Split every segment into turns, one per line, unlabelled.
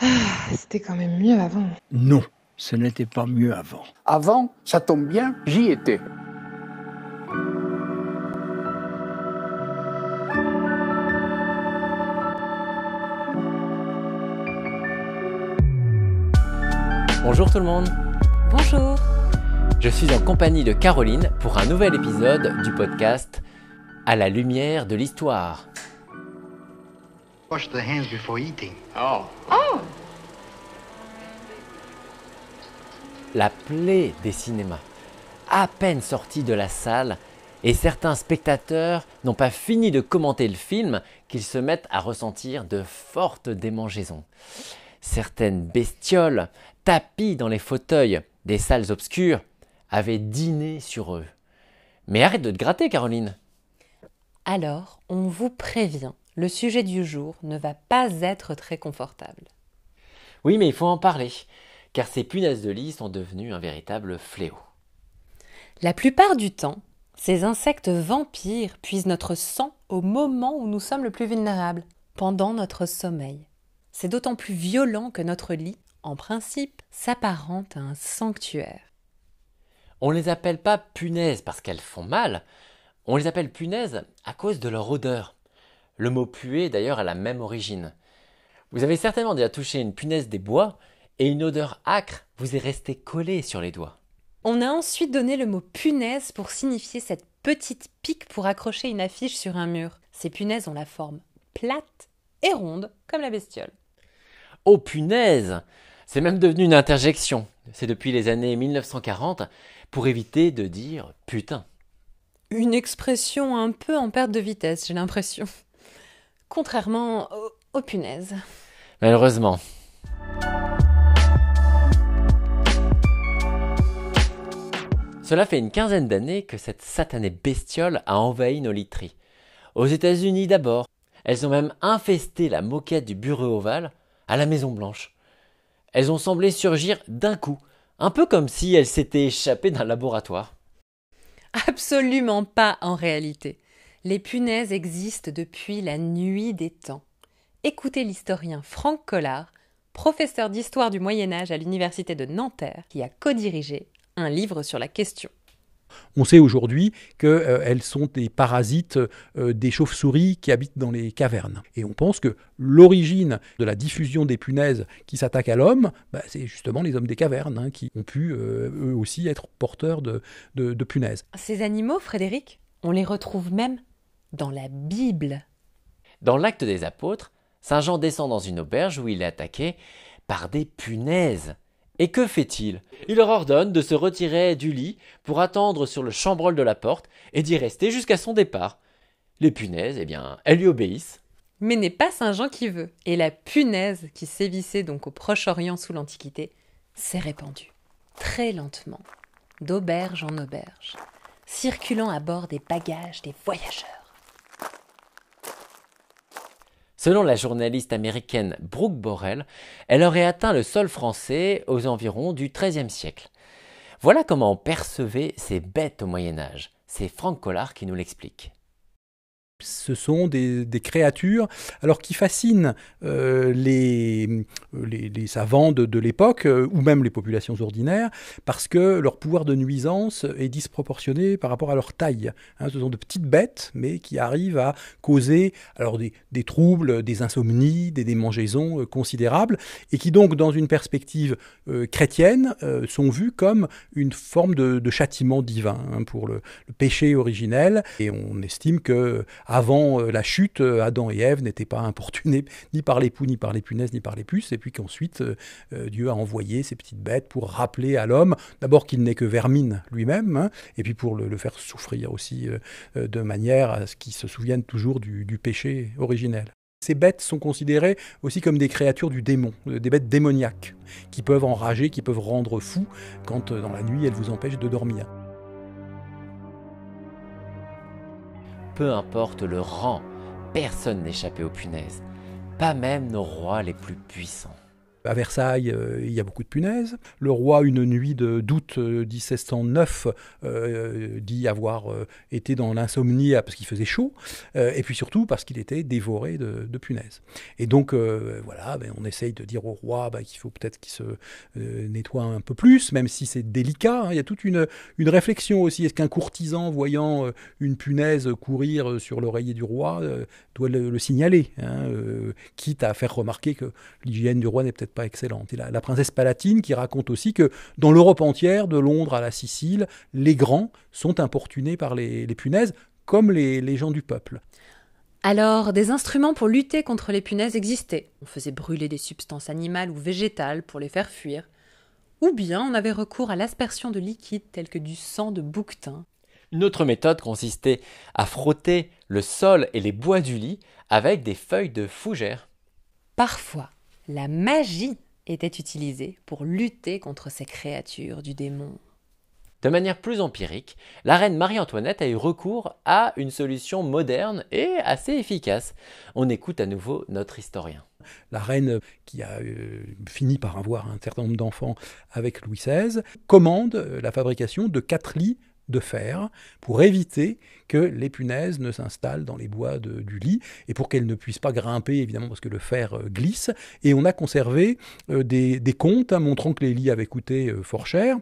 Ah, c'était quand même mieux avant.
Non, ce n'était pas mieux avant.
Avant, ça tombe bien, j'y étais.
Bonjour tout le monde
Bonjour
Je suis en compagnie de Caroline pour un nouvel épisode du podcast À la lumière de l'histoire.
Wash the hands before eating.
La plaie des cinémas. À peine sorti de la salle, et certains spectateurs n'ont pas fini de commenter le film qu'ils se mettent à ressentir de fortes démangeaisons. Certaines bestioles, tapis dans les fauteuils des salles obscures, avaient dîné sur eux. Mais arrête de te gratter, Caroline.
Alors, on vous prévient, le sujet du jour ne va pas être très confortable.
Oui, mais il faut en parler, car ces punaises de lit sont devenues un véritable fléau.
La plupart du temps, ces insectes vampires puisent notre sang au moment où nous sommes le plus vulnérables, pendant notre sommeil. C'est d'autant plus violent que notre lit, en principe, s'apparente à un sanctuaire.
On les appelle pas punaises parce qu'elles font mal, on les appelle punaises à cause de leur odeur. Le mot puer d'ailleurs a la même origine. Vous avez certainement déjà touché une punaise des bois et une odeur âcre vous est restée collée sur les doigts.
On a ensuite donné le mot punaise pour signifier cette petite pique pour accrocher une affiche sur un mur. Ces punaises ont la forme plate et ronde comme la bestiole.
Oh punaise C'est même devenu une interjection. C'est depuis les années 1940 pour éviter de dire putain.
Une expression un peu en perte de vitesse, j'ai l'impression. Contrairement aux, aux punaises.
Malheureusement. Cela fait une quinzaine d'années que cette satanée bestiole a envahi nos literies. Aux États-Unis d'abord. Elles ont même infesté la moquette du bureau ovale à la Maison Blanche. Elles ont semblé surgir d'un coup, un peu comme si elles s'étaient échappées d'un laboratoire.
Absolument pas en réalité. Les punaises existent depuis la nuit des temps. Écoutez l'historien Franck Collard, professeur d'histoire du Moyen Âge à l'université de Nanterre, qui a codirigé un livre sur la question.
On sait aujourd'hui qu'elles sont des parasites euh, des chauves-souris qui habitent dans les cavernes. Et on pense que l'origine de la diffusion des punaises qui s'attaquent à l'homme, bah, c'est justement les hommes des cavernes hein, qui ont pu euh, eux aussi être porteurs de, de- de punaises.
Ces animaux, Frédéric, on les retrouve même dans la Bible.
Dans l'acte des apôtres, Saint Jean descend dans une auberge où il est attaqué par des punaises. Et que fait-il? Il leur ordonne de se retirer du lit pour attendre sur le chambreul de la porte et d'y rester jusqu'à son départ. Les punaises, eh bien, elles lui obéissent.
Mais n'est pas Saint Jean qui veut. Et la punaise qui sévissait donc au Proche-Orient sous l'Antiquité s'est répandue, très lentement, d'auberge en auberge, circulant à bord des bagages des voyageurs.
Selon la journaliste américaine Brooke Borel, elle aurait atteint le sol français aux environs du XIIIe siècle. Voilà comment on percevait ces bêtes au Moyen Âge. C'est Franck Collard qui nous l'explique.
Ce sont des, créatures alors qui fascinent euh, les, savants de, l'époque euh, ou même les populations ordinaires parce que leur pouvoir de nuisance est disproportionné par rapport à leur taille. Hein, ce sont de petites bêtes mais qui arrivent à causer alors des, troubles, des insomnies, des démangeaisons euh, considérables et qui donc dans une perspective chrétienne sont vus comme une forme de, de châtiment divin hein, pour le, le péché originel et on estime que avant euh, la chute, euh, Adam et Ève n'étaient pas importunés ni par les poux, ni par les punaises, ni par les puces, et puis qu'ensuite euh, Dieu a envoyé ces petites bêtes pour rappeler à l'homme, d'abord qu'il n'est que vermine lui-même, hein, et puis pour le, faire souffrir aussi de manière à ce qu'il se souvienne toujours du, péché originel. Ces bêtes sont considérées aussi comme des créatures du démon, des bêtes démoniaques, qui peuvent enrager, qui peuvent rendre fou quand dans la nuit elles vous empêchent de dormir.
Peu importe le rang, personne n'échappait aux punaises, pas même nos rois les plus puissants.
À Versailles, euh, il y a beaucoup de punaises. Le roi, une nuit d'août 1709, dit avoir été dans l'insomnie parce qu'il faisait chaud, et puis surtout parce qu'il était dévoré de, punaises. Et donc, voilà, ben, on essaye de dire au roi ben, qu'il faut peut-être qu'il se nettoie un peu plus, même si c'est délicat. Hein. Il y a toute une, une réflexion aussi. Est-ce qu'un courtisan, voyant une punaise courir sur l'oreiller du roi, doit le, signaler, hein, quitte à faire remarquer que l'hygiène du roi n'est peut-être pas excellente. Et la, princesse Palatine qui raconte aussi que dans l'Europe entière, de Londres à la Sicile, les grands sont importunés par les, punaises, comme les, les gens du peuple.
Alors, des instruments pour lutter contre les punaises existaient. On faisait brûler des substances animales ou végétales pour les faire fuir. Ou bien on avait recours à l'aspersion de liquides tels que du sang de bouquetin.
Une autre méthode consistait à frotter le sol et les bois du lit avec des feuilles de fougère.
Parfois, la magie était utilisée pour lutter contre ces créatures du démon.
De manière plus empirique, la reine Marie-Antoinette a eu recours à une solution moderne et assez efficace. On écoute à nouveau notre historien.
La reine, qui a euh, fini par avoir un certain nombre d'enfants avec Louis XVI, commande euh, la fabrication de quatre lits de fer pour éviter que les punaises ne s'installent dans les bois du lit et pour qu'elles ne puissent pas grimper évidemment parce que le fer euh, glisse. Et on a conservé euh, des, comptes hein, montrant que les lits avaient coûté euh, fort cher.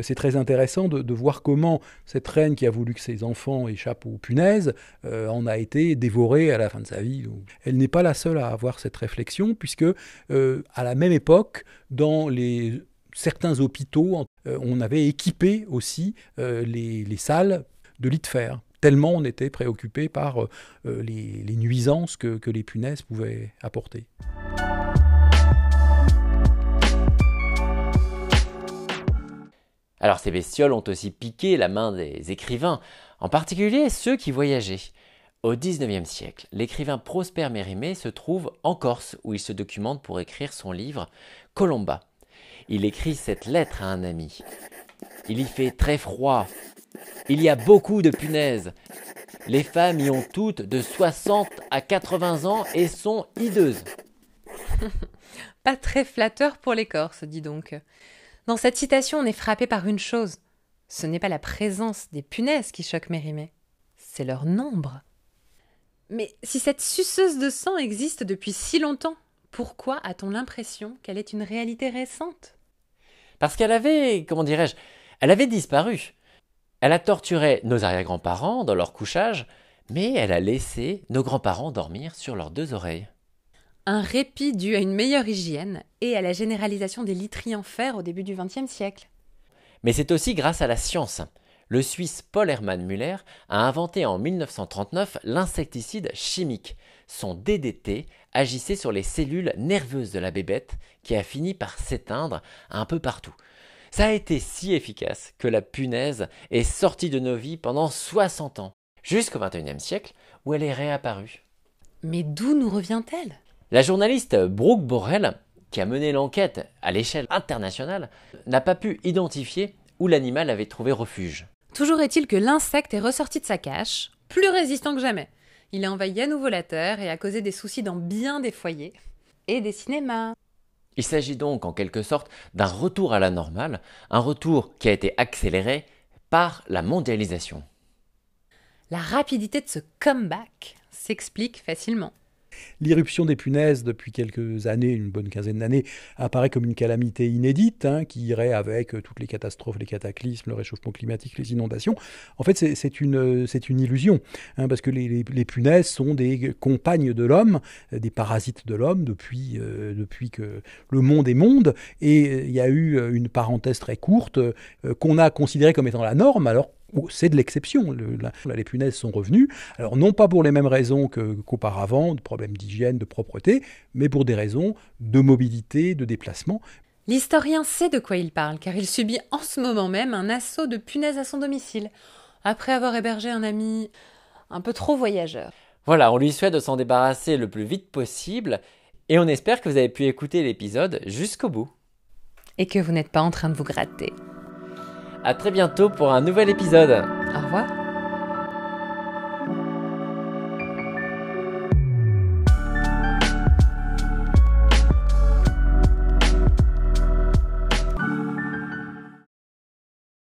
C'est très intéressant de, voir comment cette reine qui a voulu que ses enfants échappent aux punaises en a été dévorée à la fin de sa vie. Elle n'est pas la seule à avoir cette réflexion, puisque à la même époque, dans les certains hôpitaux, euh, on avait équipé aussi euh, les, salles de lits de fer, tellement on était préoccupé par euh, les, nuisances que, les punaises pouvaient apporter.
Alors ces bestioles ont aussi piqué la main des écrivains, en particulier ceux qui voyageaient. Au XIXe siècle, l'écrivain Prosper Mérimée se trouve en Corse où il se documente pour écrire son livre Colomba il écrit cette lettre à un ami. Il y fait très froid. Il y a beaucoup de punaises. Les femmes y ont toutes de 60 à 80 ans et sont hideuses.
Pas très flatteur pour les Corses, dis donc. Dans cette citation, on est frappé par une chose. Ce n'est pas la présence des punaises qui choque Mérimée, c'est leur nombre. Mais si cette suceuse de sang existe depuis si longtemps, pourquoi a-t-on l'impression qu'elle est une réalité récente?
Parce qu'elle avait, comment dirais-je, elle avait disparu. Elle a torturé nos arrière-grands-parents dans leur couchage, mais elle a laissé nos grands-parents dormir sur leurs deux oreilles.
Un répit dû à une meilleure hygiène et à la généralisation des literies en fer au début du XXe siècle.
Mais c'est aussi grâce à la science. Le Suisse Paul Hermann Müller a inventé en 1939 l'insecticide chimique. Son DDT agissait sur les cellules nerveuses de la bébête qui a fini par s'éteindre un peu partout. Ça a été si efficace que la punaise est sortie de nos vies pendant 60 ans, jusqu'au XXIe siècle où elle est réapparue.
Mais d'où nous revient-elle?
La journaliste Brooke Borrell, qui a mené l'enquête à l'échelle internationale, n'a pas pu identifier où l'animal avait trouvé refuge.
Toujours est-il que l'insecte est ressorti de sa cache, plus résistant que jamais. Il a envahi à nouveau la Terre et a causé des soucis dans bien des foyers et des cinémas.
Il s'agit donc en quelque sorte d'un retour à la normale, un retour qui a été accéléré par la mondialisation.
La rapidité de ce comeback s'explique facilement.
L'irruption des punaises depuis quelques années, une bonne quinzaine d'années, apparaît comme une calamité inédite hein, qui irait avec euh, toutes les catastrophes, les cataclysmes, le réchauffement climatique, les inondations. En fait, c'est une, illusion, hein, parce que les, punaises sont des compagnes de l'homme, euh, des parasites de l'homme depuis, euh, depuis que le monde est monde, et il y a eu une parenthèse très courte qu'on a considérée comme étant la norme, alors c'est de l'exception. les punaises sont revenues. Alors, non pas pour les mêmes raisons qu'auparavant, de problèmes d'hygiène, de propreté, mais pour des raisons de mobilité, de déplacement.
L'historien sait de quoi il parle, car il subit en ce moment même un assaut de punaises à son domicile, après avoir hébergé un ami un peu trop voyageur.
Voilà, on lui souhaite de s'en débarrasser le plus vite possible, et on espère que vous avez pu écouter l'épisode jusqu'au bout.
Et que vous n'êtes pas en train de vous gratter.
À très bientôt pour un nouvel épisode.
Au revoir.